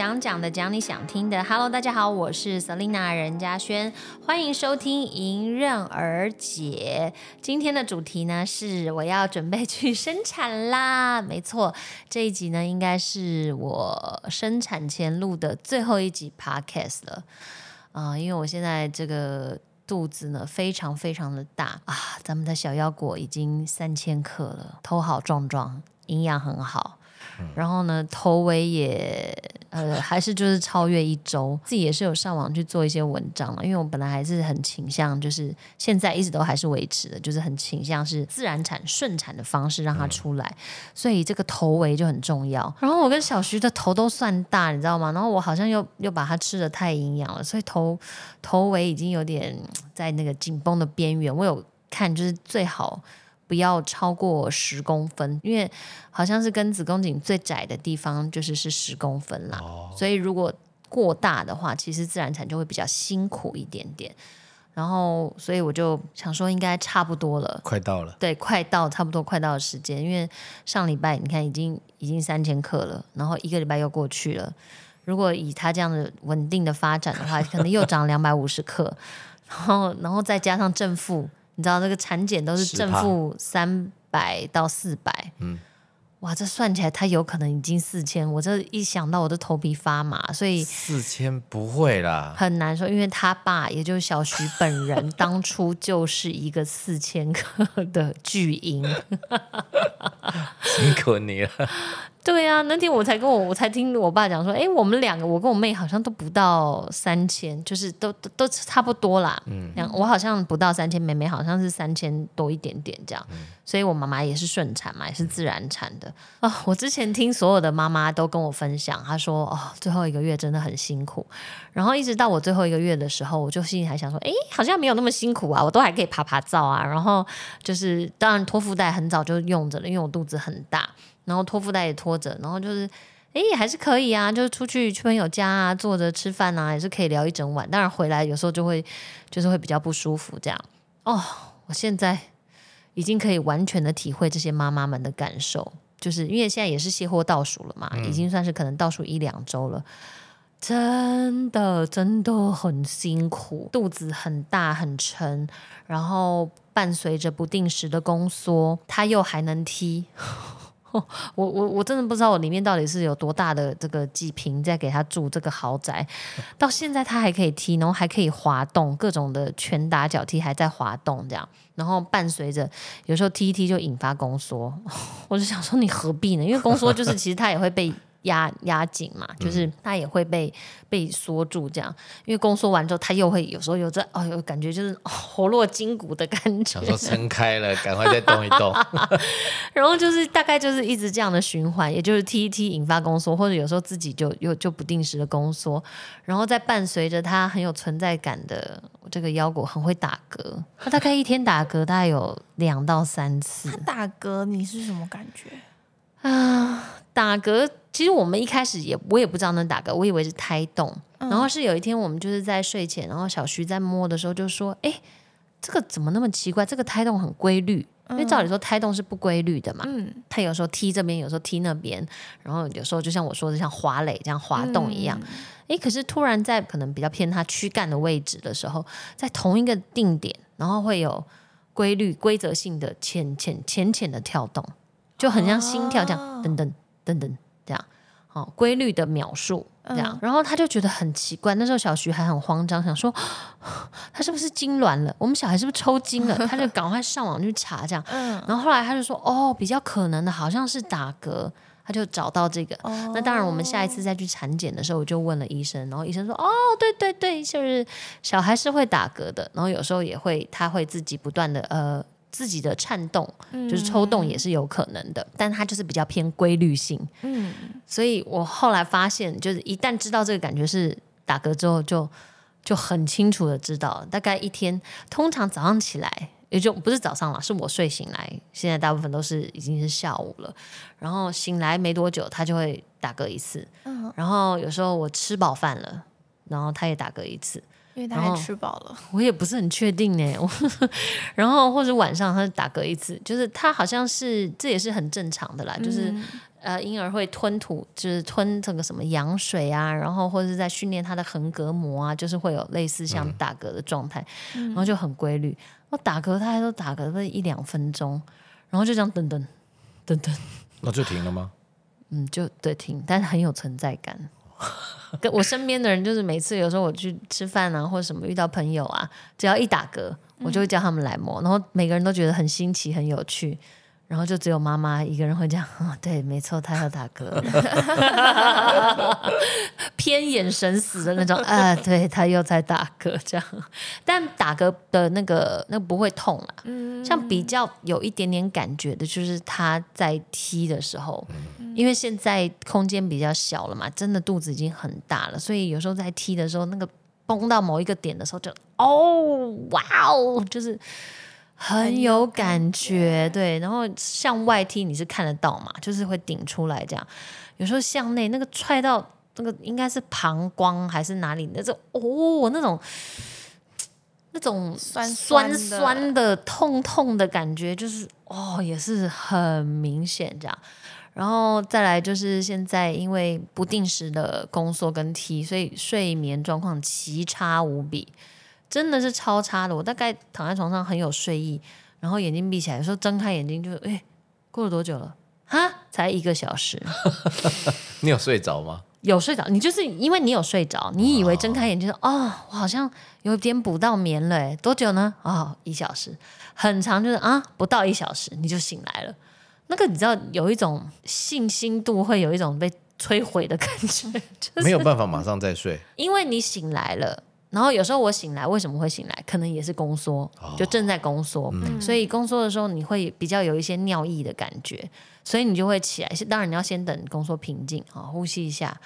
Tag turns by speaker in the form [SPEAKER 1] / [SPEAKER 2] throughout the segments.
[SPEAKER 1] 你想讲的，讲你想听的。Hello，大家好，我是 Selina 任嘉轩，欢迎收听《迎刃而解》。今天的主题呢是我要准备去生产啦。没错，这一集呢应该是我生产前录的最后一集 Podcast 了。啊、因为我现在这个肚子呢非常非常的大啊，咱们的小腰果已经三千克了，头好壮壮，营养很好。然后呢，头围也呃还是就是超越一周，自己也是有上网去做一些文章了，因为我本来还是很倾向，就是现在一直都还是维持的，就是很倾向是自然产顺产的方式让它出来，所以这个头围就很重要。然后我跟小徐的头都算大，你知道吗？然后我好像又又把它吃的太营养了，所以头头围已经有点在那个紧绷的边缘。我有看，就是最好。不要超过十公分，因为好像是跟子宫颈最窄的地方就是是十公分啦，
[SPEAKER 2] 哦，
[SPEAKER 1] 所以如果过大的话，其实自然产就会比较辛苦一点点。然后，所以我就想说，应该差不多了，
[SPEAKER 2] 快到了，
[SPEAKER 1] 对，快到差不多快到的时间，因为上礼拜你看已经已经三千克了，然后一个礼拜又过去了。如果以他这样的稳定的发展的话，可能又涨两百五十克，然后然后再加上正负，你知道这个产检都是正负三百到四百，
[SPEAKER 2] 嗯
[SPEAKER 1] 哇，这算起来他有可能已经四千，我这一想到我的头皮发麻，所以
[SPEAKER 2] 四千不会啦，
[SPEAKER 1] 很难说，因为他爸也就是小徐本人，当初就是一个四千克的巨婴。
[SPEAKER 2] 辛苦你了。
[SPEAKER 1] 对啊，那天我才跟我我才听我爸讲说，哎，我们两个，我跟我妹好像都不到三千，就是都都都差不多啦。嗯，两我好像不到三千，妹妹好像是三千多一点点这样。所以我妈妈也是顺产嘛，也是自然产的啊、我之前听所有的妈妈都跟我分享，她说哦，最后一个月真的很辛苦。然后一直到我最后一个月的时候，我就心里还想说，哎，好像没有那么辛苦啊，我都还可以爬爬灶啊。然后就是当然托腹带很早就用着了，因为我肚子很大。然后托腹带也拖着，然后就是，诶，还是可以啊，就是出去去朋友家啊，坐着吃饭啊，也是可以聊一整晚。当然回来有时候就会，就是会比较不舒服这样。哦，我现在已经可以完全的体会这些妈妈们的感受，就是因为现在也是卸货倒数了嘛，已经算是可能倒数一两周了。真的真的很辛苦，肚子很大很沉，然后伴随着不定时的宫缩，它又还能踢。我我我真的不知道我里面到底是有多大的这个几平在给他住这个豪宅，到现在他还可以踢，然后还可以滑动，各种的拳打脚踢还在滑动这样，然后伴随着有时候踢一踢就引发宫缩，我就想说你何必呢？因为宫缩就是其实他也会被压压紧嘛，就是它也会被被缩住这样，因为宫缩完之后，它又会有时候有这哦有感觉就是、哦活络筋骨的感觉
[SPEAKER 2] 想，说撑开了，赶快再动一动。
[SPEAKER 1] 然后就是大概就是一直这样的循环，也就是踢一踢引发宫缩，或者有时候自己就又就不定时的宫缩，然后再伴随着它很有存在感的这个腰果很会打嗝，它大概一天打嗝大概有两到三次
[SPEAKER 3] 打嗝，你是什么感觉？
[SPEAKER 1] 啊。打嗝其实我们一开始也我也不知道那打嗝，我以为是胎动，然后是有一天我们就是在睡前，然后小徐在摸的时候就说：“哎，这个怎么那么奇怪？这个胎动很规律。”因为照理说胎动是不规律的嘛，
[SPEAKER 3] 嗯，
[SPEAKER 1] 他有时候踢这边，有时候踢那边，然后有时候就像我说的，像滑垒这样滑动一样。诶，可是突然在可能比较偏他躯干的位置的时候，在同一个定点，然后会有规律、规则性的浅浅浅浅的跳动，就很像心跳这样，
[SPEAKER 3] 哦
[SPEAKER 1] 噔噔噔噔哦，规律的描述这样，然后他就觉得很奇怪。那时候小徐还很慌张，想说他是不是痉挛了？我们小孩是不是抽筋了？他就赶快上网去查这样。
[SPEAKER 3] 嗯，
[SPEAKER 1] 然后后来他就说，哦，比较可能的好像是打嗝，他就找到这个。
[SPEAKER 3] 哦
[SPEAKER 1] 那当然，我们下一次再去产检的时候，我就问了医生，然后医生说，哦，对对对，就是小孩是会打嗝的，然后有时候也会，他会自己不断的呃自己的颤动，就是抽动也是有可能的，但它就是比较偏规律性。
[SPEAKER 3] 嗯，
[SPEAKER 1] 所以我后来发现，就是一旦知道这个感觉是打嗝之后就，就很清楚的知道，大概一天，通常早上起来，也就不是早上了，是我睡醒来，现在大部分都是已经是下午了，然后醒来没多久，他就会打嗝一次，然后有时候我吃饱饭了，然后他也打嗝一次。
[SPEAKER 3] 因为他还吃饱了。
[SPEAKER 1] 我也不是很确定呢。然后或者晚上他打嗝一次，就是他好像是这也是很正常的啦，就是
[SPEAKER 3] 嗯
[SPEAKER 1] 呃婴儿会吞吐，就是吞这个什么羊水啊，然后或者是在训练他的横膈膜啊，就是会有类似像打嗝的状态，然后就很规律。我打嗝，他还都打嗝了一两分钟，然后就这样等等等等，
[SPEAKER 2] 那就停了吗？
[SPEAKER 1] 嗯，就对停，但是很有存在感。跟我身边的人，就是每次有时候我去吃饭啊，或者什么遇到朋友啊，只要一打嗝，我就会叫他们来摸，然后每个人都觉得很新奇、很有趣，然后就只有妈妈一个人会这样，哦、对，没错，他要打嗝，偏眼神死的那种，啊，对，他又在打嗝这样，但打嗝的那个那不会痛啦，像比较有一点点感觉的，就是他在踢的时候，因为现在空间比较小了嘛，真的肚子已经很大了，所以有时候在踢的时候，那个崩到某一个点的时候就，哦，哇哦，就是很有感觉，对。然后向外踢你是看得到嘛，就是会顶出来这样。有时候向内那个踹到那个应该是膀胱还是哪里，那种哦那种。那种
[SPEAKER 3] 酸
[SPEAKER 1] 酸
[SPEAKER 3] 酸的
[SPEAKER 1] 痛痛的感觉，就是哦，也是很明显这样。然后再来就是现在因为不定时的宫缩跟踢，所以睡眠状况奇差无比，真的是超差的。我大概躺在床上很有睡意，然后眼睛闭起来，有时候睁开眼睛就哎，过了多久了？哈，才一个小时。
[SPEAKER 2] 你有睡着吗？
[SPEAKER 1] 有睡着，你就是因为你有睡着，你以为睁开眼睛说哦，我好像有点补到眠了，哎，多久呢？哦，一小时，很长，就是啊，不到一小时你就醒来了。那个你知道有一种信心度会有一种被摧毁的感觉，就是
[SPEAKER 2] 没有办法马上再睡。
[SPEAKER 1] 因为你醒来了。然后有时候我醒来，为什么会醒来？可能也是宫缩，就正在宫缩，所以宫缩的时候你会比较有一些尿意的感觉，所以你就会起来。当然你要先等宫缩平静啊，呼吸一下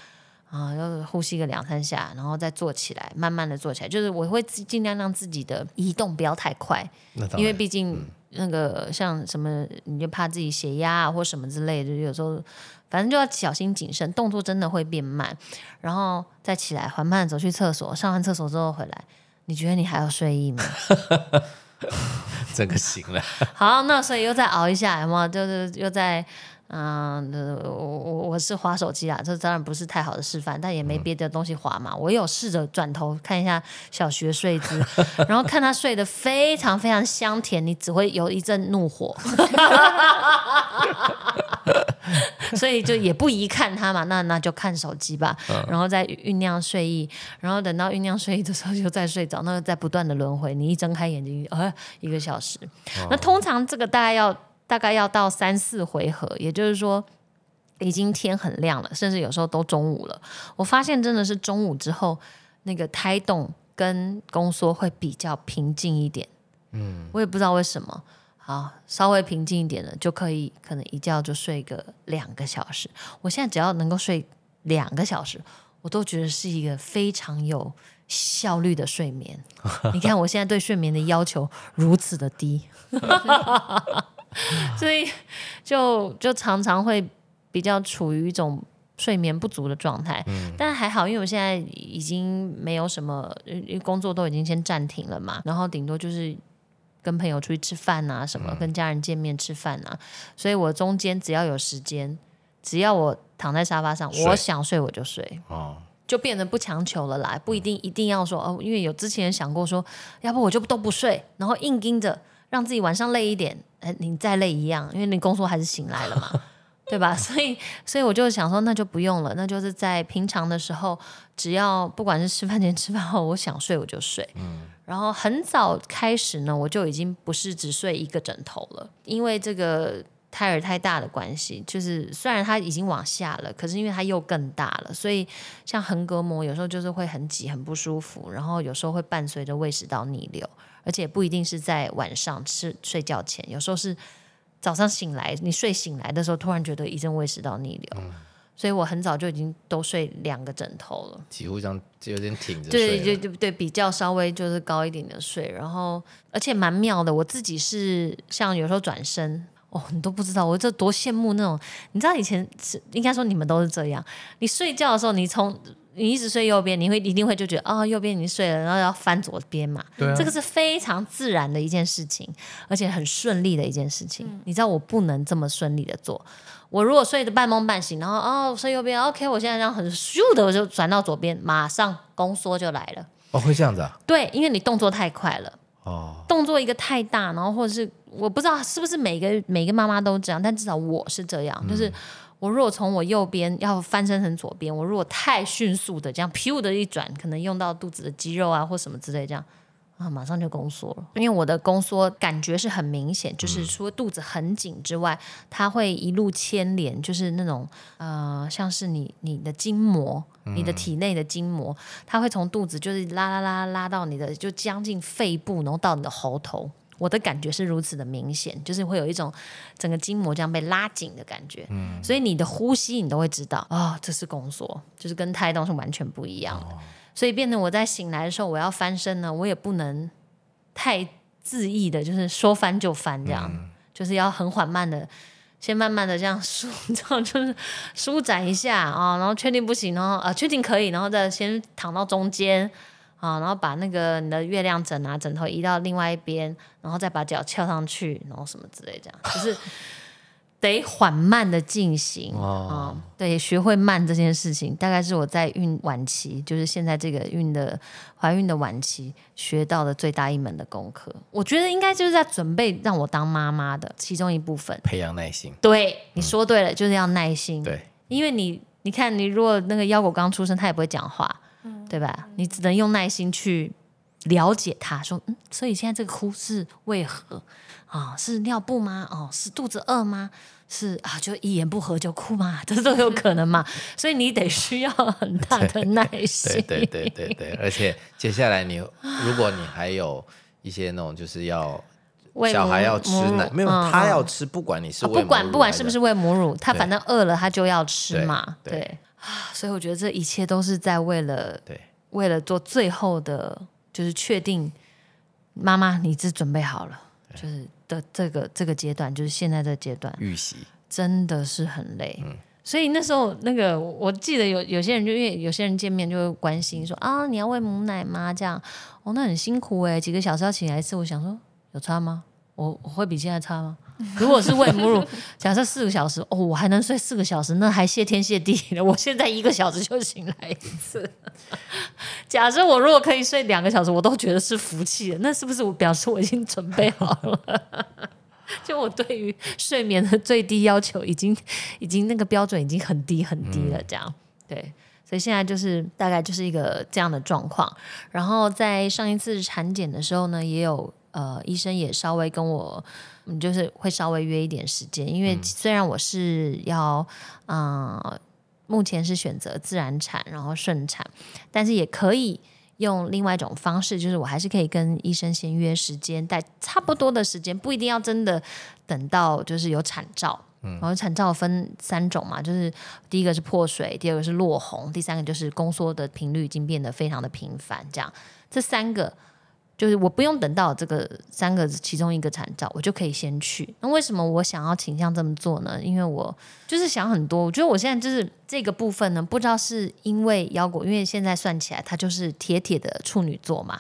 [SPEAKER 1] 啊，要呼吸个两三下，然后再坐起来，慢慢的坐起来。就是我会尽量让自己的移动不要太快，因为毕竟那个像什么，你就怕自己血压啊或什么之类的，有时候反正就要小心谨慎，动作真的会变慢，然后再起来缓慢走去厕所，上完厕所之后回来，你觉得你还有睡意吗？
[SPEAKER 2] 整个醒了，
[SPEAKER 1] 好，那所以又再熬一下，有没有？就是又在。嗯，呃我我我是划手机啊，这当然不是太好的示范，但也没别的东西划嘛。我有试着转头看一下小学睡姿，然后看他睡得非常非常香甜，你只会有一阵怒火，所以就也不宜看他嘛，那那就看手机吧，然后再酝酿睡意，然后等到酝酿睡意的时候就再睡着，那在不断的轮回，你一睁开眼睛，呃，一个小时。那通常这个大概要大概要到三四回合，也就是说。已经天很亮了，甚至有时候都中午了。我发现真的是中午之后，那个胎动跟宫缩会比较平静一点。嗯，我也不知道为什么。好，稍微平静一点的就可以，可能一觉就睡个两个小时。我现在只要能够睡两个小时，我都觉得是一个非常有效率的睡眠。你看，我现在对睡眠的要求如此的低，所以就就常常会比较处于一种睡眠不足的状态。但还好，因为我现在已经没有什么，因为工作都已经先暂停了嘛，然后顶多就是。跟朋友出去吃饭啊，什么、跟家人见面吃饭啊，所以我中间只要有时间，只要我躺在沙发上，我想睡我就睡，
[SPEAKER 2] 哦，
[SPEAKER 1] 就变得不强求了啦，不一定一定要说哦，因为有之前想过说，要不我就都不睡，然后硬盯着让自己晚上累一点，哎，你再累一样，因为你工作还是醒来了嘛，对吧？所以所以我就想说，那就不用了，那就是在平常的时候，只要不管是吃饭前、吃饭后，我想睡我就睡，然后很早开始呢，我就已经不是只睡一个枕头了，因为这个胎儿太大的关系，就是虽然它已经往下了，可是因为它又更大了，所以像横膈膜有时候就是会很挤、很不舒服，然后有时候会伴随着胃食道逆流，而且不一定是在晚上吃睡觉前，有时候是早上醒来，你睡醒来的时候，突然觉得一阵胃食道逆流，所以我很早就已经都睡两个枕头了。
[SPEAKER 2] 几乎这样就有点挺着
[SPEAKER 1] 对
[SPEAKER 2] 睡了。
[SPEAKER 1] 对对对，比较稍微就是高一点的睡，然后而且蛮妙的。我自己是像有时候转身，哦，你都不知道，我这多羡慕那种。你知道以前是应该说你们都是这样，你睡觉的时候，你从你一直睡右边，你会一定会就觉得哦，右边已经睡了，然后要翻左边嘛。
[SPEAKER 2] 对啊
[SPEAKER 1] 这个是非常自然的一件事情，而且很顺利的一件事情。你知道我不能这么顺利的做。我如果睡得半梦半醒，然后哦睡右边，OK，我现在这样很咻的我就转到左边，马上宫缩就来了。
[SPEAKER 2] 哦，会这样子啊？
[SPEAKER 1] 对，因为你动作太快了。
[SPEAKER 2] 哦，
[SPEAKER 1] 动作一个太大，然后或者是我不知道是不是每个每个妈妈都这样，但至少我是这样，就是我如果从我右边要翻身成左边，我如果太迅速的这样噗的一转，可能用到肚子的肌肉啊或什么之类这样。啊，马上就宫缩了，因为我的宫缩感觉是很明显，就是除了肚子很紧之外，它会一路牵连，就是那种呃，像是你你的筋膜，你的体内的筋膜，它会从肚子就是拉拉拉拉到你的就将近肺部，然后到你的喉头。我的感觉是如此的明显，就是会有一种整个筋膜这样被拉紧的感觉，所以你的呼吸你都会知道，哦，这是宫缩，就是跟胎动是完全不一样的。所以变成我在醒来的时候，我要翻身呢，我也不能太恣意的，就是说翻就翻这样，就是要很缓慢的，先慢慢的这样舒，这样就是舒展一下啊、然后确定不行，然后啊确定可以，然后再先躺到中间啊，然后把那个你的月亮枕啊枕头移到另外一边，然后再把脚翘上去，然后什么之类这样，就是。得缓慢的进行啊、
[SPEAKER 2] 哦
[SPEAKER 1] 对，学会慢这件事情，大概是我在孕晚期，就是现在这个孕的怀孕的晚期学到的最大一门的功课。我觉得应该就是在准备让我当妈妈的其中一部分。
[SPEAKER 2] 培养耐心。
[SPEAKER 1] 对，你说对了，就是要耐心。
[SPEAKER 2] 对，
[SPEAKER 1] 因为你你看，你如果那个腰果刚出生，他也不会讲话，对吧？你只能用耐心去了解他，说，嗯，所以现在这个哭是为何啊？是尿布吗？哦，是肚子饿吗？是啊，就一言不合就哭嘛，这都有可能嘛。所以你得需要很大的耐心。
[SPEAKER 2] 对对对对对，而且接下来你如果你还有一些那种就是要
[SPEAKER 1] 喂
[SPEAKER 2] 小孩要吃奶，没有他
[SPEAKER 1] 嗯
[SPEAKER 2] 要吃，不管你是
[SPEAKER 1] 不管不管是不是喂母乳，他反正饿了他就要吃嘛。
[SPEAKER 2] 对
[SPEAKER 1] 所以我觉得这一切都是在为了
[SPEAKER 2] 对
[SPEAKER 1] 为了做最后的，就是确定妈妈你是准备好了，就是的这个这个阶段，就是现在这个阶段，
[SPEAKER 2] 预习，
[SPEAKER 1] 真的是很累。
[SPEAKER 2] 嗯
[SPEAKER 1] 所以那时候，那个我我记得有有些人就因为有些人见面就会关心说啊，你要喂母奶吗？这样哦，那很辛苦哎，几个小时要起来一次。我想说有差吗？我我会比现在差吗？如果是喂母乳，假设四个小时哦，我还能睡四个小时，那还谢天谢地了。我现在一个小时就醒来一次。假设我如果可以睡两个小时，我都觉得是福气了。那是不是我表示我已经准备好了？就我对于睡眠的最低要求已经已经那个标准已经很低很低了，这样、对。所以现在就是大概就是一个这样的状况。然后在上一次产检的时候呢，也有呃医生也稍微跟我，嗯，就是会稍微约一点时间，因为虽然我是要嗯、呃目前是选择自然产，然后顺产，但是也可以用另外一种方式，就是我还是可以跟医生先约时间，在差不多的时间，不一定要真的等到就是有产兆。然后产兆分三种嘛，就是第一个是破水，第二个是落红，第三个就是宫缩的频率已经变得非常的频繁。这样，这三个就是我不用等到这个三个其中一个产照，我就可以先去。那为什么我想要倾向这么做呢？因为我就是想很多，我觉得我现在就是这个部分呢，不知道是因为腰果，因为现在算起来他就是铁铁的处女座嘛，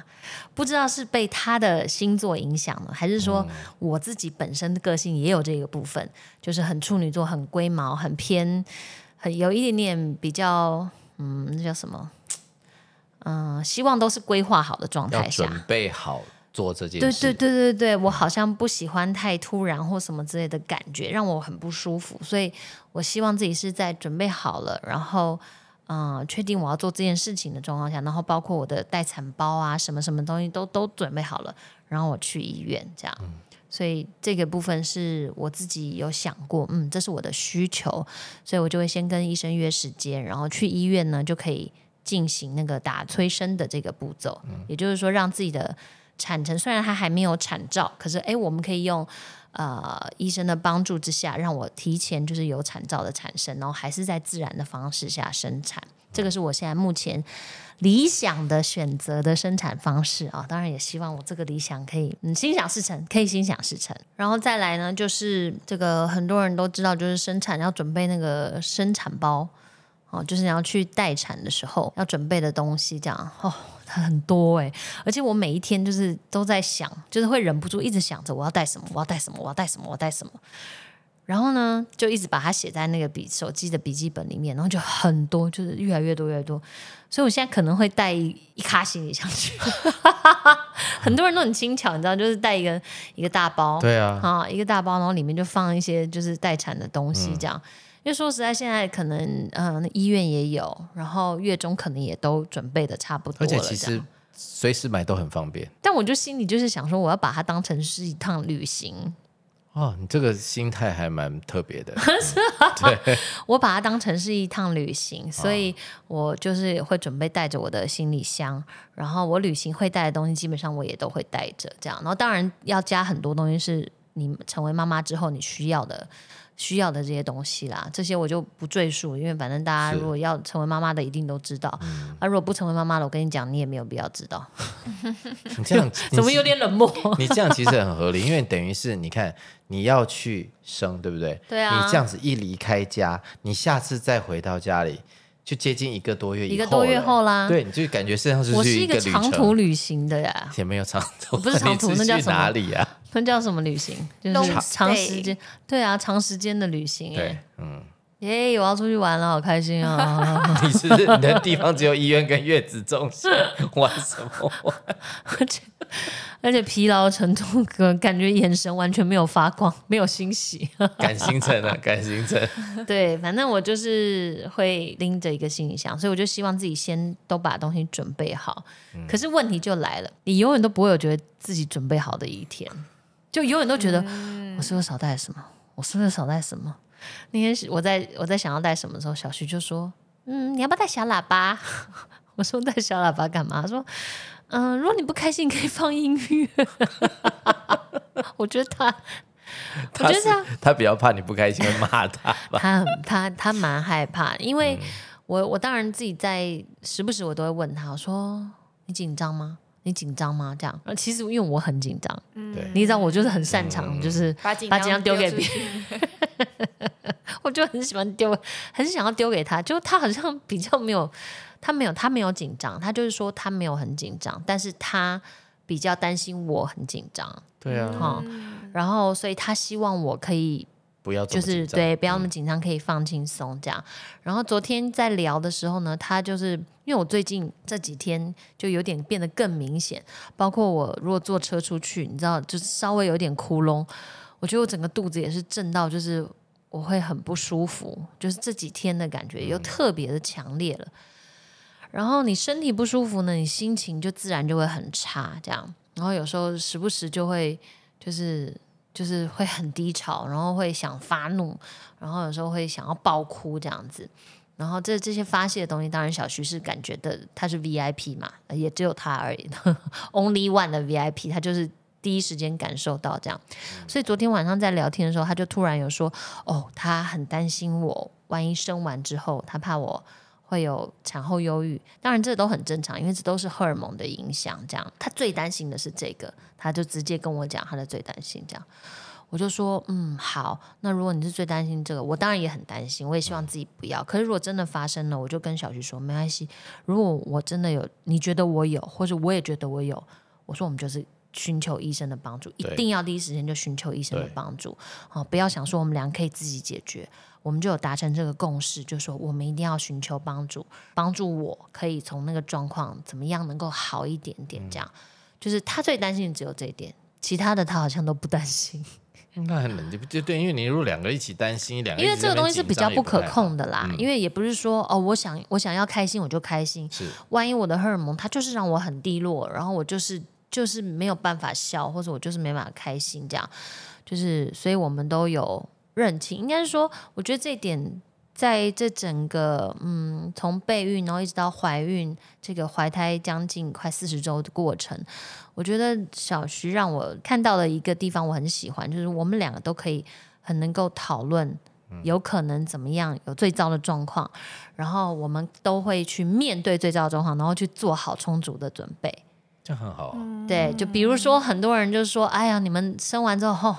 [SPEAKER 1] 不知道是被他的星座影响了，还是说我自己本身的个性也有这个部分，就是很处女座，很龟毛，很偏，很有一点点比较，嗯，那叫什么？嗯、希望都是规划好的状态下，
[SPEAKER 2] 准备好做这件事。
[SPEAKER 1] 对对对对对，我好像不喜欢太突然或什么之类的感觉，让我很不舒服。所以我希望自己是在准备好了，然后嗯、呃确定我要做这件事情的状况下，然后包括我的待产包啊，什么什么东西都都准备好了，然后我去医院这样。所以这个部分是我自己有想过，嗯，这是我的需求，所以我就会先跟医生约时间，然后去医院呢就可以进行那个打催生的这个步骤，也就是说让自己的产程虽然它还没有产兆，可是诶，我们可以用呃医生的帮助之下，让我提前就是有产兆的产生，然后还是在自然的方式下生产。这个是我现在目前理想的选择的生产方式啊，当然也希望我这个理想可以嗯心想事成，可以心想事成。然后再来呢，就是这个很多人都知道，就是生产要准备那个生产包。哦，就是你要去待产的时候要准备的东西，这样哦，很多哎，而且我每一天就是都在想，就是会忍不住一直想着我要带什么，我要带什么，我要带什么，我要带什么。然后呢，就一直把它写在那个笔手机的笔记本里面，然后就很多，就是越来越多越多。所以我现在可能会带一一卡行李箱去。很多人都很轻巧，你知道，就是带一个一个大包，
[SPEAKER 2] 对啊，
[SPEAKER 1] 啊，一个大包，然后里面就放一些就是待产的东西，这样。因为说实在，现在可能嗯医院也有，然后月中可能也都准备的差不多
[SPEAKER 2] 而且
[SPEAKER 1] 了，
[SPEAKER 2] 其实随时买都很方便
[SPEAKER 1] 但我就心里就是想说，我要把它当成是一趟旅行，
[SPEAKER 2] 哦。你这个心态还蛮特别的
[SPEAKER 1] 我把它当成是一趟旅行，所以我就是会准备带着我的行李箱，然后我旅行会带的东西，基本上我也都会带着这样。然后当然要加很多东西，是你成为妈妈之后你需要的。需要的这些东西啦，这些我就不赘述，因为反正大家如果要成为妈妈的，一定都知道。啊，如果不成为妈妈的，我跟你讲，你也没有必要知道。
[SPEAKER 2] 你这样
[SPEAKER 1] 怎么有点冷漠？
[SPEAKER 2] 你这样其实很合理，因为等于是你看你要去生，对不对？
[SPEAKER 1] 对啊
[SPEAKER 2] 你这样子一离开家，你下次再回到家里，就接近一个多月
[SPEAKER 1] 一个多月后啦
[SPEAKER 2] 对，你就感觉像是
[SPEAKER 1] 我是一个长途旅行的呀，
[SPEAKER 2] 也没有长途，
[SPEAKER 1] 不是长途那叫什么
[SPEAKER 2] 哪里啊？
[SPEAKER 1] 那叫什么旅行？就是长时间。对啊，长时间的旅行。
[SPEAKER 2] 对
[SPEAKER 1] 哎，，
[SPEAKER 2] 嗯，
[SPEAKER 1] 耶，我要出去玩了，好开心啊！
[SPEAKER 2] 你是不是你的地方只有医院跟月子中心，玩什么玩？
[SPEAKER 1] 而且而且疲劳程度，感感觉眼神完全没有发光，没有欣喜。
[SPEAKER 2] 赶行程啊，赶行程。
[SPEAKER 1] 对，反正我就是会拎着一个行李箱，所以我就希望自己先都把东西准备好。可是问题就来了，你永远都不会有觉得自己准备好的一天，就永远都觉得、我是不是少带什么？我是不是少带什么？那天是我在我在想要带什么的时候，小徐就说：“嗯，你要不要带小喇叭？” 我说：“带小喇叭干嘛？”他说：“嗯，如果你不开心，你可以放音乐。”我觉得他，我觉得他
[SPEAKER 2] 他比较怕你不开心会骂他吧？
[SPEAKER 1] 他他他蛮害怕，因为我我当然自己在时不时我都会问他，我说你紧张吗？你紧张吗？这样，呃其实因为我很紧张，
[SPEAKER 2] 对。
[SPEAKER 1] 你知道我就是很擅长，就是
[SPEAKER 3] 把紧
[SPEAKER 1] 张丢给别
[SPEAKER 3] 人
[SPEAKER 1] 我就很喜欢丢，很想要丢给他，就他好像比较没有，他没有他没有紧张，他就是说他没有很紧张，但是他比较担心我很紧张，
[SPEAKER 2] 对啊，
[SPEAKER 1] 哈、然后所以他希望我可以
[SPEAKER 2] 不要
[SPEAKER 1] 就是对，不要那么紧张，可以放轻松这样。然后昨天在聊的时候呢，他就是因为我最近这几天就有点变得更明显，包括我如果坐车出去，你知道，就是稍微有点窟窿，我觉得我整个肚子也是震到，就是我会很不舒服，就是这几天的感觉又特别的强烈了。然后你身体不舒服呢，你心情就自然就会很差，这样。然后有时候时不时就会就是就是会很低潮，然后会想发怒，然后有时候会想要爆哭这样子。然后这这些发泄的东西，当然小徐是感觉的，他是 VIP 嘛，也只有他而已，Only One 的 VIP，他就是第一时间感受到这样。所以昨天晚上在聊天的时候，他就突然有说，哦，他很担心我，万一生完之后，他怕我会有产后忧郁。当然这都很正常，因为这都是荷尔蒙的影响。这样，他最担心的是这个，他就直接跟我讲他的最担心这样。我就说，嗯，好，那如果你是最担心这个，我当然也很担心，我也希望自己不要。可是如果真的发生了，我就跟小徐说，没关系。如果我真的有，你觉得我有，或者我也觉得我有，我说我们就是寻求医生的帮助，一定要第一时间就寻求医生的帮助。好、不要想说我们俩可以自己解决，我们就有达成这个共识，就说我们一定要寻求帮助，帮助我可以从那个状况怎么样能够好一点点，这样。就是他最担心的只有这一点，其他的他好像都不担心。
[SPEAKER 2] 那很冷，就对，因为你如果两个一起担心，两个
[SPEAKER 1] 因为这个东西是比较不可控的啦，
[SPEAKER 2] 嗯
[SPEAKER 1] 因为也不是说哦，我想我想要开心我就开心，
[SPEAKER 2] 是
[SPEAKER 1] 万一我的荷尔蒙它就是让我很低落，然后我就是就是没有办法笑，或者我就是没办法开心，这样就是，所以我们都有认清，应该是说，我觉得这一点在这整个嗯，从备孕然后一直到怀孕，这个怀胎将近快四十周的过程，我觉得小徐让我看到了一个地方，我很喜欢，就是我们两个都可以很能够讨论。有可能怎么样？有最糟的状况，然后我们都会去面对最糟的状况，然后去做好充足的准备。
[SPEAKER 2] 这样很好啊。
[SPEAKER 1] 对，就比如说很多人就说：“哎呀，你们生完之后，吼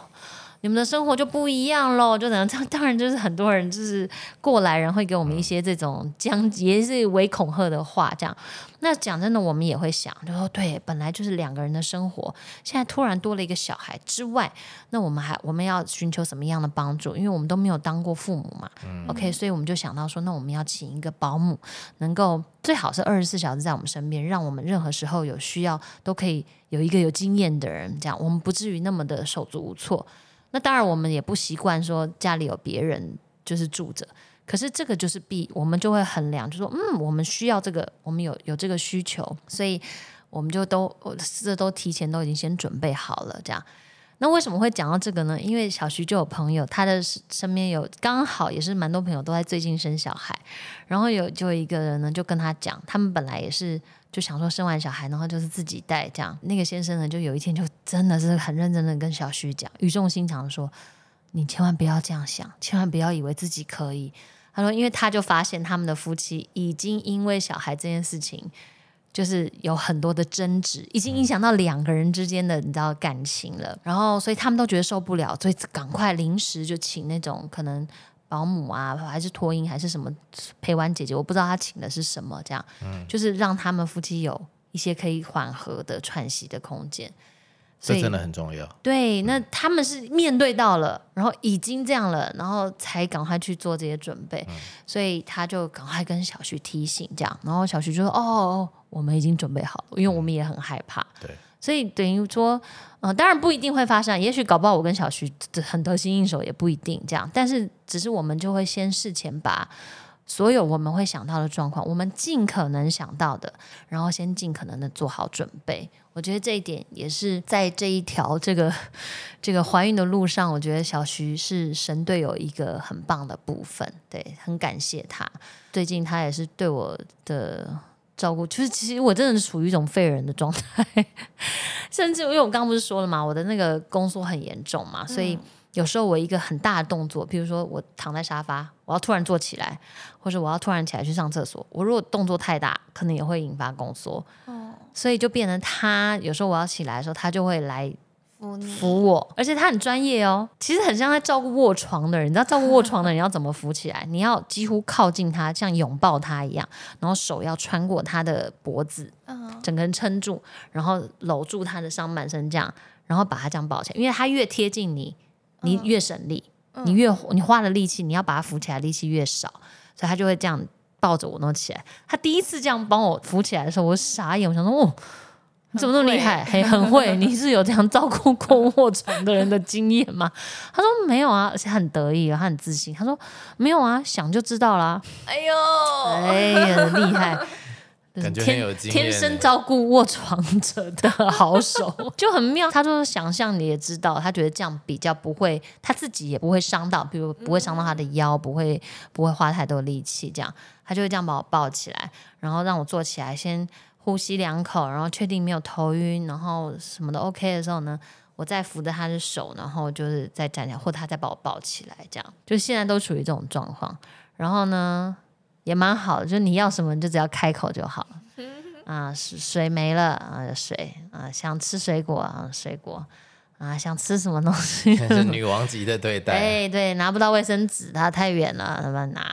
[SPEAKER 1] 你们的生活就不一样喽，就等样这样。当然就是很多人就是过来人会给我们一些这种将也是为恐吓的话，这样。那讲真的，我们也会想，就说对，本来就是两个人的生活，现在突然多了一个小孩之外，那我们还我们要寻求什么样的帮助？因为我们都没有当过父母嘛。OK，所以我们就想到说，那我们要请一个保姆，能够最好是二十四小时在我们身边，让我们任何时候有需要都可以有一个有经验的人，这样我们不至于那么的手足无措。那当然，我们也不习惯说家里有别人就是住着。可是这个就是必，我们就会衡量，就说嗯，我们需要这个，我们有有这个需求，所以我们就都这都提前都已经先准备好了。这样，那为什么会讲到这个呢？因为小徐就有朋友，他的身边有刚好也是蛮多朋友都在最近生小孩，然后有就一个人呢就跟他讲，他们本来也是就想说生完小孩然后就是自己带这样。那个先生呢就有一天就真的是很认真的跟小徐讲，语重心长的说：“你千万不要这样想，千万不要以为自己可以。”他说：“因为他就发现他们的夫妻已经因为小孩这件事情，就是有很多的争执，已经影响到两个人之间的你知道感情了。然后，所以他们都觉得受不了，所以赶快临时就请那种可能保姆啊，还是托婴还是什么陪玩姐姐，我不知道他请的是什么，这样，就是让他们夫妻有一些可以缓和的喘息的空间。”
[SPEAKER 2] 这真的很重要。
[SPEAKER 1] 对，那他们是面对到了，然后已经这样了，然后才赶快去做这些准备。所以他就赶快跟小徐提醒，这样，然后小徐就说：“哦，我们已经准备好了，因为我们也很害怕。”
[SPEAKER 2] 对，
[SPEAKER 1] 所以等于说，呃，当然不一定会发生，也许搞不好我跟小徐很得心应手，也不一定这样。但是，只是我们就会先事前把。所有我们会想到的状况，我们尽可能想到的，然后先尽可能的做好准备。我觉得这一点也是在这一条这个 这个怀孕的路上，我觉得小徐是神队友一个很棒的部分。对，很感谢他。最近他也是对我的照顾，就是其实我真的是处于一种废人的状态，甚至因为我刚刚不是说了嘛，我的那个宫缩很严重嘛，所以。有时候我一个很大的动作，比如说我躺在沙发，我要突然坐起来，或者我要突然起来去上厕所，我如果动作太大，可能也会引发宫缩。哦，所以就变成他有时候我要起来的时候，他就会来扶扶我，而且他很专业哦，其实很像在照顾卧床的人。你知道照顾卧床的人要怎么扶起来？你要几乎靠近他，像拥抱他一样，然后手要穿过他的脖子，整个人撑住，然后搂住他的上半身，这样，然后把他这样抱起来，因为他越贴近你。你越省力，你越你花的力气，你要把它扶起来，力气越少，所以他就会这样抱着我弄起来。他第一次这样帮我扶起来的时候，我傻眼，我想说，哦，你怎么那么厉害？嘿，很会，你是有这样照顾过卧床的人的经验吗？他说没有啊，而且很得意，他很自信。他说没有啊，想就知道啦。
[SPEAKER 3] 哎呦，
[SPEAKER 1] 哎呀，厉害。
[SPEAKER 2] 感觉很有经
[SPEAKER 1] 验，天生照顾卧床者的好手 就很妙。他说想象你也知道，他觉得这样比较不会，他自己也不会伤到，比如不会伤到他的腰，不会不会花太多力气。这样他就会这样把我抱起来，然后让我坐起来，先呼吸两口，然后确定没有头晕，然后什么都 OK 的时候呢，我再扶着他的手，然后就是再站起来，或他再把我抱起来。这样就现在都处于这种状况。然后呢？也蛮好的，就是你要什么，你就只要开口就好了。啊，水没了啊，水啊，想吃水果啊，水果啊，想吃什么东西？
[SPEAKER 2] 是女王级的对待。
[SPEAKER 1] 哎，对，拿不到卫生纸，它太远了，他帮你拿。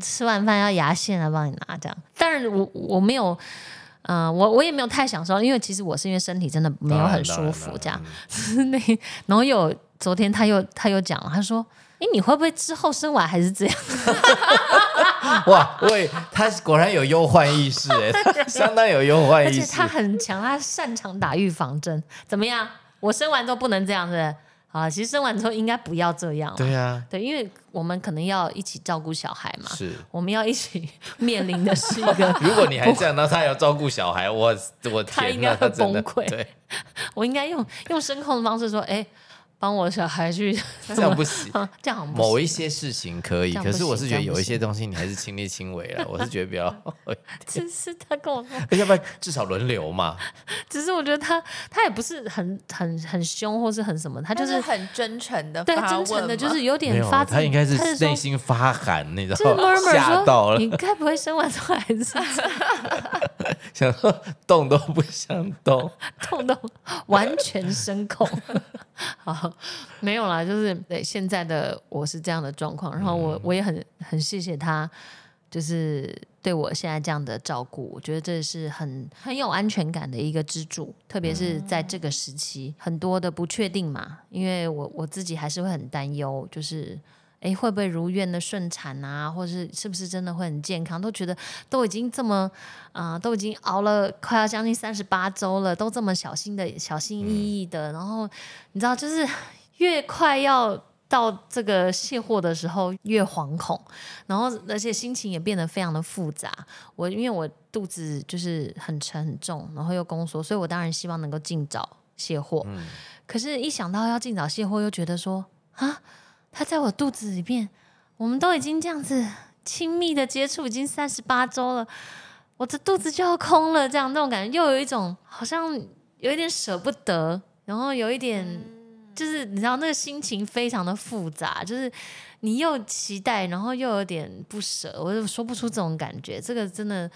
[SPEAKER 1] 吃完饭要牙线，他帮你拿。这样，但是我我没有，嗯，我我也没有太享受，因为其实我是因为身体真的没有很舒服，这样。那然后有昨天他又他又讲了，他说。哎，你会不会之后生完还是这样？
[SPEAKER 2] 哇，喂，他果然有忧患意识，哎，相当有忧患意识。
[SPEAKER 1] 而且他很强，他擅长打预防针。怎么样？我生完之后不能这样，是不是？啊，其实生完之后应该不要这样。
[SPEAKER 2] 对呀，
[SPEAKER 1] 对，因为我们可能要一起照顾小孩嘛。
[SPEAKER 2] 是，
[SPEAKER 1] 我们要一起面临的是一个。
[SPEAKER 2] 如果你还这样，那他要照顾小孩，我我
[SPEAKER 1] 他应该会崩溃。对，我应该用用声控的方式说，哎。帮我小孩去，
[SPEAKER 2] 这样不行。
[SPEAKER 1] 这样
[SPEAKER 2] 某一些事情可以，可是我是觉得有一些东西你还是亲力亲为了。我是觉得比较，
[SPEAKER 1] 只是他跟我说，
[SPEAKER 2] 要不然至少轮流嘛。
[SPEAKER 1] 只是我觉得他他也不是很很很凶，或是很什么，他就是
[SPEAKER 3] 很真诚的，
[SPEAKER 1] 对，真诚的，就是有点发，
[SPEAKER 2] 他应该是内心发寒，你知道
[SPEAKER 1] 吗？
[SPEAKER 2] 吓到了，
[SPEAKER 1] 你该不会生完之后还是
[SPEAKER 2] 想说动都不想动。
[SPEAKER 1] 动都完全声控。好，没有啦，就是对现在的我是这样的状况，然后我我也很很谢谢他，就是对我现在这样的照顾，我觉得这是很很有安全感的一个支柱，特别是在这个时期，很多的不确定嘛，因为我我自己还是会很担忧，就是。诶，会不会如愿的顺产啊？或者是是不是真的会很健康？都觉得都已经这么啊、都已经熬了快要将近三十八周了，都这么小心的小心翼翼的，然后你知道，就是越快要到这个卸货的时候，越惶恐，然后而且心情也变得非常的复杂。我因为我肚子就是很沉很重，然后又宫缩，所以我当然希望能够尽早卸货。可是，一想到要尽早卸货，又觉得说啊，他在我肚子里面，我们都已经这样子亲密的接触，已经三十八周了，我的肚子就要空了，这样那种感觉，又有一种好像有一点舍不得，然后有一点就是你知道那个心情非常的复杂，就是你又期待，然后又有点不舍，我就说不出这种感觉，这个真的。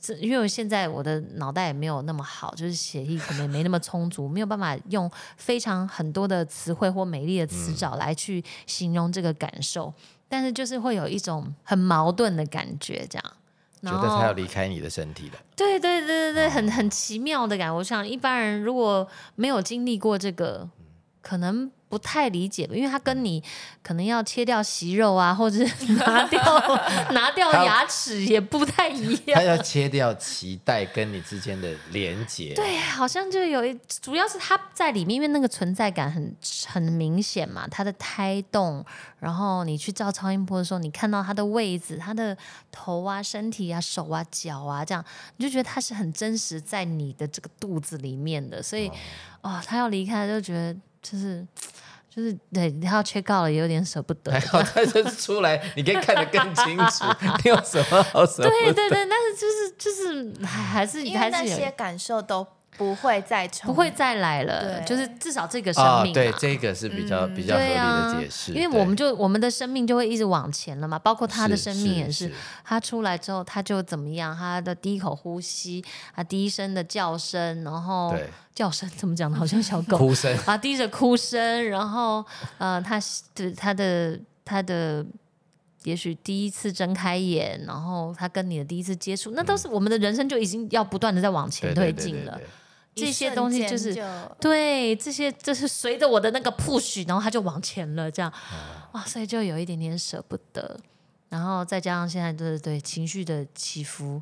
[SPEAKER 1] 是因为我现在我的脑袋也没有那么好，就是写意可能也没那么充足，没有办法用非常很多的词汇或美丽的词藻来去形容这个感受，但是就是会有一种很矛盾的感觉，这样。
[SPEAKER 2] 觉得他要离开你的身体了，
[SPEAKER 1] 对对对对对，很很奇妙的感觉。我想一般人如果没有经历过这个，可能不太理解吧，因为他跟你可能要切掉息肉啊，或者是拿掉 拿掉牙齿也不太一样
[SPEAKER 2] 他。要切掉脐带跟你之间的连接。
[SPEAKER 1] 对，好像就有一，主要是他在里面，因为那个存在感很很明显嘛，他的胎动，然后你去照超音波的时候，你看到他的位置，他的头啊、身体啊、手啊、脚啊，这样你就觉得他是很真实在你的这个肚子里面的，所以哦，他要离开就觉得就是就是对，他要缺告了，也有点舍不得
[SPEAKER 2] 还。好他这出来，你可以看得更清楚，你有什么好舍不得？
[SPEAKER 1] 对对对，但是就是就是还还是
[SPEAKER 3] 因为那
[SPEAKER 1] 还是有
[SPEAKER 3] 些感受都不会再重，
[SPEAKER 1] 不会再来了，就是至少这个生
[SPEAKER 2] 哦
[SPEAKER 1] 命、，
[SPEAKER 2] 对，这个是比较比较合理的解释，
[SPEAKER 1] 因为我们就我们的生命就会一直往前了嘛，包括他的生命也是，
[SPEAKER 2] 是
[SPEAKER 1] 他出来之后他就怎么样，他的第一口呼吸，啊第一声的叫声，然后叫声怎么讲呢，好像小狗。
[SPEAKER 2] 哭声，
[SPEAKER 1] 啊，低着哭声，然后呃，他的他的他的。也许第一次睁开眼，然后他跟你的第一次接触，那都是我们的人生就已经要不断的在往前
[SPEAKER 2] 对
[SPEAKER 1] 推
[SPEAKER 2] 对对对
[SPEAKER 1] 进了。
[SPEAKER 2] 对
[SPEAKER 1] 这些东西就是对，这些就是随着我的那个 push，然后他就往前了，这样，哇，所以就有一点点舍不得，然后再加上现在就是对情绪的起伏，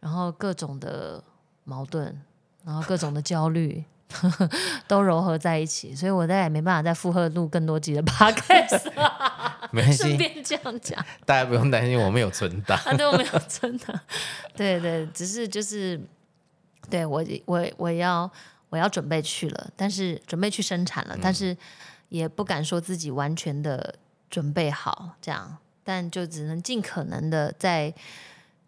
[SPEAKER 1] 然后各种的矛盾，然后各种的焦虑。都糅合在一起，所以我再也没办法再负荷录更多集的 podcast。
[SPEAKER 2] 没关系，
[SPEAKER 1] 顺便这样讲
[SPEAKER 2] 大家不用担心，我们有存档。
[SPEAKER 1] 啊，对，我没有存档，对对，只是就是，对我我我要我要准备去了，但是准备去生产了，但是也不敢说自己完全的准备好这样，但就只能尽可能的在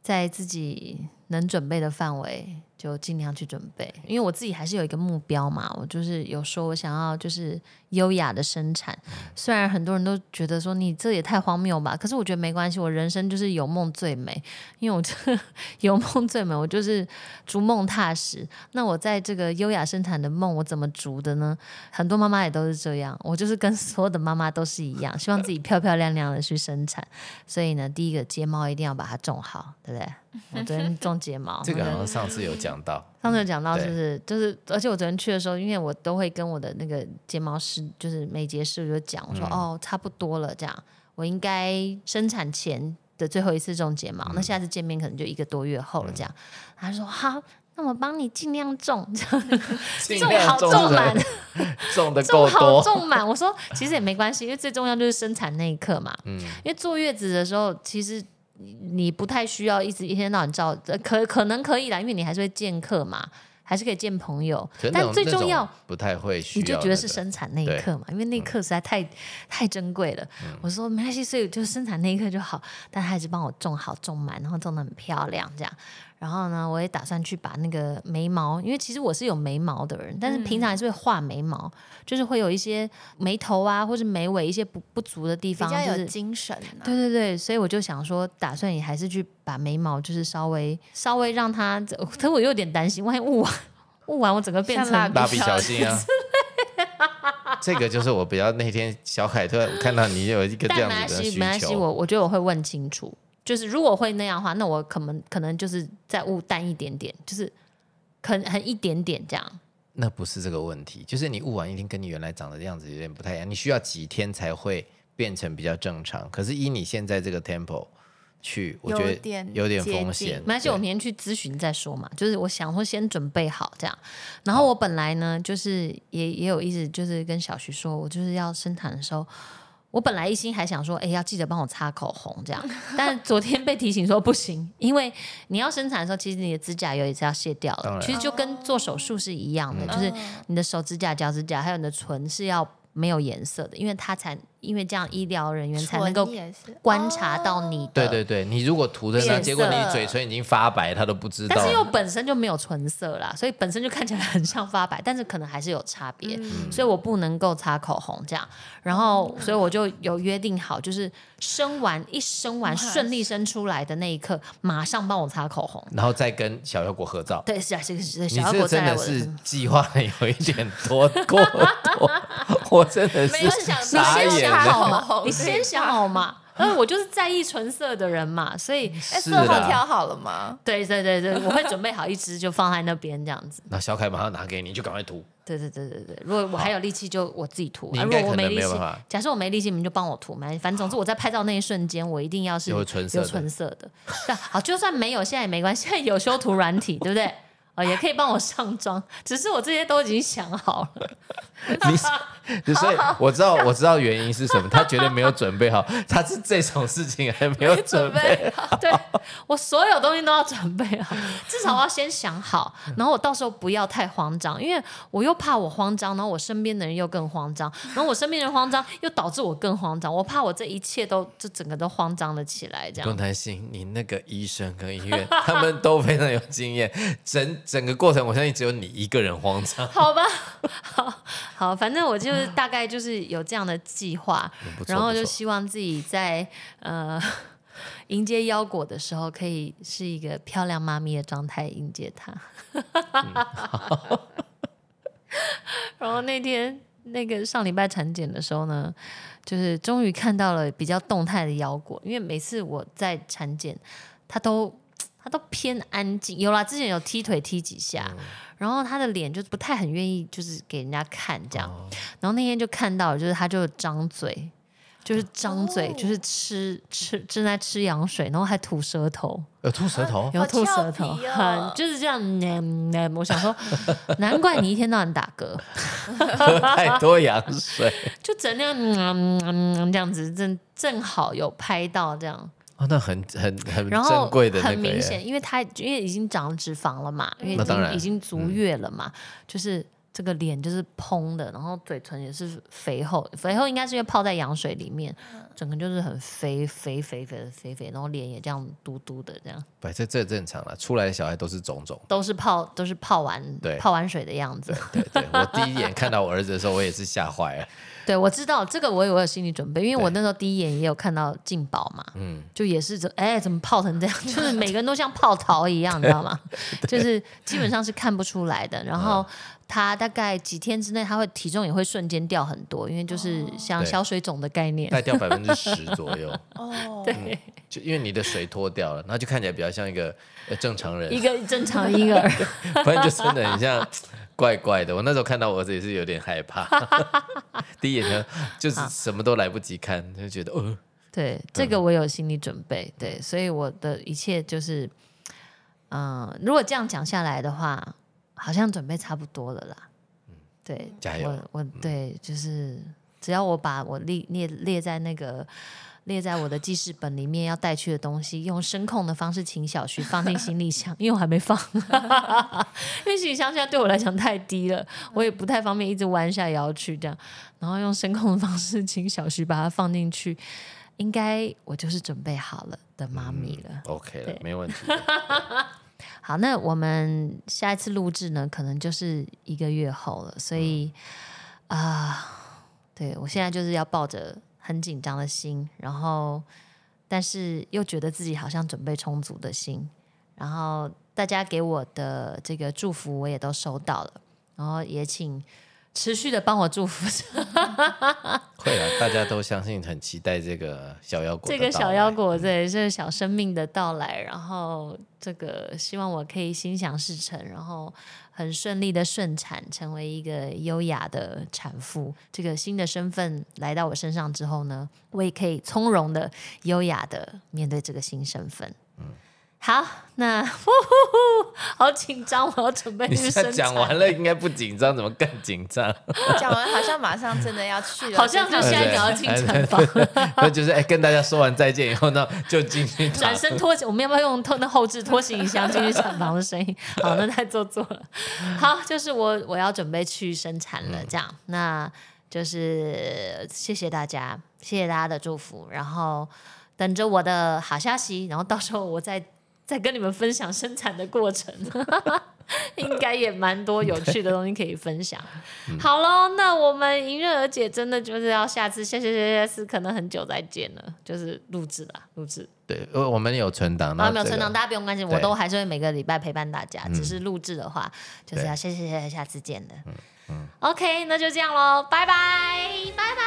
[SPEAKER 1] 在自己能准备的范围。就尽量去准备，因为我自己还是有一个目标嘛，我就是有说我想要就是优雅的生产，虽然很多人都觉得说你这也太荒谬吧，可是我觉得没关系，我人生就是有梦最美，因为我这 有梦最美，我就是逐梦踏实。那我在这个优雅生产的梦，我怎么逐的呢？很多妈妈也都是这样，我就是跟所有的妈妈都是一样，希望自己漂漂亮亮的去生产。所以呢，第一个睫毛一定要把它种好，对不对？我昨天种睫毛，
[SPEAKER 2] 这个好像上次有讲到，
[SPEAKER 1] 上次有讲到，
[SPEAKER 2] 对
[SPEAKER 1] 就是就是，而且我昨天去的时候，因为我都会跟我的那个睫毛师，就是美睫师，我就讲，我说、
[SPEAKER 2] 嗯
[SPEAKER 1] 哦，差不多了，这样，我应该生产前的最后一次种睫毛，
[SPEAKER 2] 嗯
[SPEAKER 1] 那下次见面可能就一个多月后了，这样。他说好，那我帮你尽量种，这样
[SPEAKER 2] 尽
[SPEAKER 1] 种好
[SPEAKER 2] 量种
[SPEAKER 1] 种满，
[SPEAKER 2] 种的够多，
[SPEAKER 1] 种满。我说 其实也没关系，因为最重要就是生产那一刻嘛。
[SPEAKER 2] 嗯
[SPEAKER 1] 因为坐月子的时候，其实你你不太需要一直一天到晚照，呃可可能可以啦，因为你还是会见客嘛，还是可以见朋友但最重要，
[SPEAKER 2] 不太会需
[SPEAKER 1] 你就
[SPEAKER 2] 要那个，
[SPEAKER 1] 觉得是生产那一刻嘛，因为那一刻实在太、太珍贵了。
[SPEAKER 2] 嗯
[SPEAKER 1] 我说没关系，所以就生产那一刻就好，但他还是帮我种好种满，然后种的很漂亮这样。然后呢，我也打算去把那个眉毛，因为其实我是有眉毛的人，但是平常还是会画眉毛，就是会有一些眉头啊，或是眉尾一些不不足的地方，
[SPEAKER 3] 比较有精神啊。
[SPEAKER 1] 对对对，所以我就想说，打算也还是去把眉毛，就是稍微稍微让它，可是我有点担心，万一雾完雾完，我整个变成
[SPEAKER 3] 像蜡笔
[SPEAKER 2] 小新啊。这个就是我比较那天小凯特看到你有一个这样子的需
[SPEAKER 1] 没关系，
[SPEAKER 2] 求，
[SPEAKER 1] 我我觉得我会问清楚。就是如果会那样的话，那我可能可能就是再雾淡一点点，就是可能很一点点这样。
[SPEAKER 2] 那不是这个问题，就是你雾完一天跟你原来长的样子有点不太一样，你需要几天才会变成比较正常。可是以你现在这个 tempo 去，我觉得
[SPEAKER 3] 有点
[SPEAKER 2] 风险。
[SPEAKER 1] 没关系，我明天去咨询再说嘛。就是我想说先准备好这样，然后我本来呢，就是也也有一直就是跟小徐说，我就是要生产的时候，我本来一心还想说，哎，要记得帮我擦口红这样，但昨天被提醒说不行，因为你要生产的时候，其实你的指甲油也是要卸掉的，其实就跟做手术是一样的，就是你的手指甲、脚趾甲还有你的唇是要没有颜色的，因为它才因为这样医疗人员才能够观察到你的
[SPEAKER 2] 对对对，你如果涂的那，结果你嘴唇已经发白，他都不知道。
[SPEAKER 1] 但是又本身就没有唇色啦，所以本身就看起来很像发白，但是可能还是有差别，
[SPEAKER 3] 嗯
[SPEAKER 1] 所以我不能够擦口红这样。然后，所以我就有约定好，就是生完一生完顺利生出来的那一刻，马上帮我擦口红。
[SPEAKER 2] 然后再跟小妖果合照。
[SPEAKER 1] 对，是啊，是是是，
[SPEAKER 2] 你
[SPEAKER 1] 小妖果
[SPEAKER 2] 真的是。计划的有一点多过多，我真的是
[SPEAKER 3] 没有想
[SPEAKER 1] 你
[SPEAKER 2] 傻眼了。
[SPEAKER 1] 想好嘛，你先想好嘛。嗯，我就是在意纯色的人嘛，所以
[SPEAKER 3] 哎，色号挑好了吗？
[SPEAKER 1] 对对对对，我会准备好一支就放在那边这样子。
[SPEAKER 2] 那小凯马上拿给你，就赶快涂。
[SPEAKER 1] 对对对对对，如果我还有力气，就我自己涂。啊、如果我没力气假设我没力气，你们就帮我涂嘛。反正总之我在拍照那一瞬间，我一定要是
[SPEAKER 2] 有纯色的
[SPEAKER 1] 唇色的。对，好，就算没有，现在也没关系，现在有修图软体，对不对？呃，也可以帮我上妆，只是我这些都已经想好了。
[SPEAKER 2] 你所以我知道我知道原因是什么，他绝对没有准备好，他是这种事情还没有准备好。
[SPEAKER 1] 对我所有东西都要准备好，至少我要先想好，然后我到时候不要太慌张，因为我又怕我慌张，然后我身边的人又更慌张，然后我身边人慌张又导致我更慌张，我怕我这一切都就整个都慌张了起来，这样
[SPEAKER 2] 不用
[SPEAKER 1] 样。
[SPEAKER 2] 担心，你那个医生跟医院他们都非常有经验，整整个过程我相信只有你一个人慌张。
[SPEAKER 1] 好吧，好好，反正我就是大概就是有这样的计划，然后就希望自己在呃迎接腰果的时候，可以是一个漂亮妈咪的状态迎接他。然后那天那个上礼拜产检的时候呢，就是终于看到了比较动态的腰果，因为每次我在产检，他都他都偏安静。有啦，之前有踢腿踢几下，然后他的脸就不太很愿意，就是给人家看这样。然后那天就看到了，就是他就张嘴，就是张嘴，
[SPEAKER 3] 哦
[SPEAKER 1] 就是吃吃正在吃羊水，然后还吐舌头，
[SPEAKER 2] 有吐舌头，
[SPEAKER 1] 有吐舌头，
[SPEAKER 3] 哦
[SPEAKER 1] 很就是这样。嗯嗯我想说，难怪你一天到晚打嗝，
[SPEAKER 2] 喝 太多羊水。
[SPEAKER 1] 就整那样嗯嗯嗯这样子，正正好有拍到这样。
[SPEAKER 2] 哦，那很很很珍贵的那
[SPEAKER 1] 很。明显，因为他因为已经长脂肪了嘛，因为已经已经足月了嘛，就是这个脸就是蓬的，然后嘴唇也是肥厚，肥厚应该是因为泡在羊水里面，整个就是很肥肥肥肥的肥肥，然后脸也这样嘟嘟的这样，
[SPEAKER 2] 对，这这正常了，出来的小孩都是肿肿。
[SPEAKER 1] 都是泡都是泡完
[SPEAKER 2] 对
[SPEAKER 1] 泡完水的样子。
[SPEAKER 2] 对对，我第一眼看到我儿子的时候，我也是吓坏了。
[SPEAKER 1] 对，我知道这个，我有我有心理准备，因为我那时候第一眼也有看到静宝嘛，嗯，就也是这，哎，怎么泡成这样？就是每个人都像泡桃一样，你知道吗？就是基本上是看不出来的。然后他大概几天之内，他会体重也会瞬间掉很多，因为就是像
[SPEAKER 2] 对。
[SPEAKER 1] 小水肿的概念。
[SPEAKER 2] 带掉百分之十左右，
[SPEAKER 3] 哦，
[SPEAKER 1] 对，
[SPEAKER 2] 就因为你的水脱掉了，然后就看起来比较像一个呃正常人。
[SPEAKER 1] 一，个正常婴儿，
[SPEAKER 2] 反正就真的很像怪怪的。我那时候看到我儿子也是有点害怕，第一眼呢就是什么都来不及看，就觉得呃，
[SPEAKER 1] 对，这个我有心理准备。对，所以我的一切就是，嗯、如果这样讲下来的话，好像准备差不多了啦。嗯对，
[SPEAKER 2] 加油
[SPEAKER 1] 我我对，就是只要我把我列列列在那个。列在我的记事本里面要带去的东西，用声控的方式请小徐放进行李箱，因为我还没放，因为行李箱现在对我来讲太低了，我也不太方便一直弯下腰去这样，然后用声控的方式请小徐把它放进去，应该我就是准备好了的妈咪了。
[SPEAKER 2] OK 没问题。
[SPEAKER 1] 好，那我们下一次录制呢，可能就是一个月后了，所以啊、对我现在就是要抱着很紧张的心，然后但是又觉得自己好像准备充足的心，然后大家给我的这个祝福我也都收到了，然后也请持续的帮我祝福
[SPEAKER 2] 会了，大家都相信，很期待这个小妖果
[SPEAKER 1] 这个小妖果，对，这个小生命的到来，然后这个希望我可以心想事成，然后很顺利的顺产，成为一个优雅的产妇。这个新的身份来到我身上之后呢，我也可以从容的、优雅的面对这个新身份。嗯，好，那呼呼呼，好紧张，我要准备
[SPEAKER 2] 你
[SPEAKER 1] 去生
[SPEAKER 2] 现在讲完了，应该不紧张，怎么更紧张？
[SPEAKER 3] 讲完好像马上真的要去了，
[SPEAKER 1] 好像就现在赶要进产房。
[SPEAKER 2] 那就是哎，跟大家说完再见以后呢，就进去
[SPEAKER 1] 转身拖行，我们要不要用拖那后置拖行李箱进去产房的声音？好，那太做作了。好，就是我我要准备去生产了，这样，那就是谢谢大家，谢谢大家的祝福，然后等着我的好消息，然后到时候我再再跟你们分享生产的过程。应该也蛮多有趣的东西可以分享。好喽，那我们迎刃而解，真的就是要下次，下下下下次可能很久再见了，就是录制啦，录制。
[SPEAKER 2] 对，呃我们有存档，然
[SPEAKER 1] 然
[SPEAKER 2] 后这个
[SPEAKER 1] 没有存档，大家不用担心，我都还是会每个礼拜陪伴大家。
[SPEAKER 2] 嗯
[SPEAKER 1] 只是录制的话，就是要下下下下下次见的。
[SPEAKER 2] 嗯
[SPEAKER 1] OK，那就这样喽，拜拜，拜拜。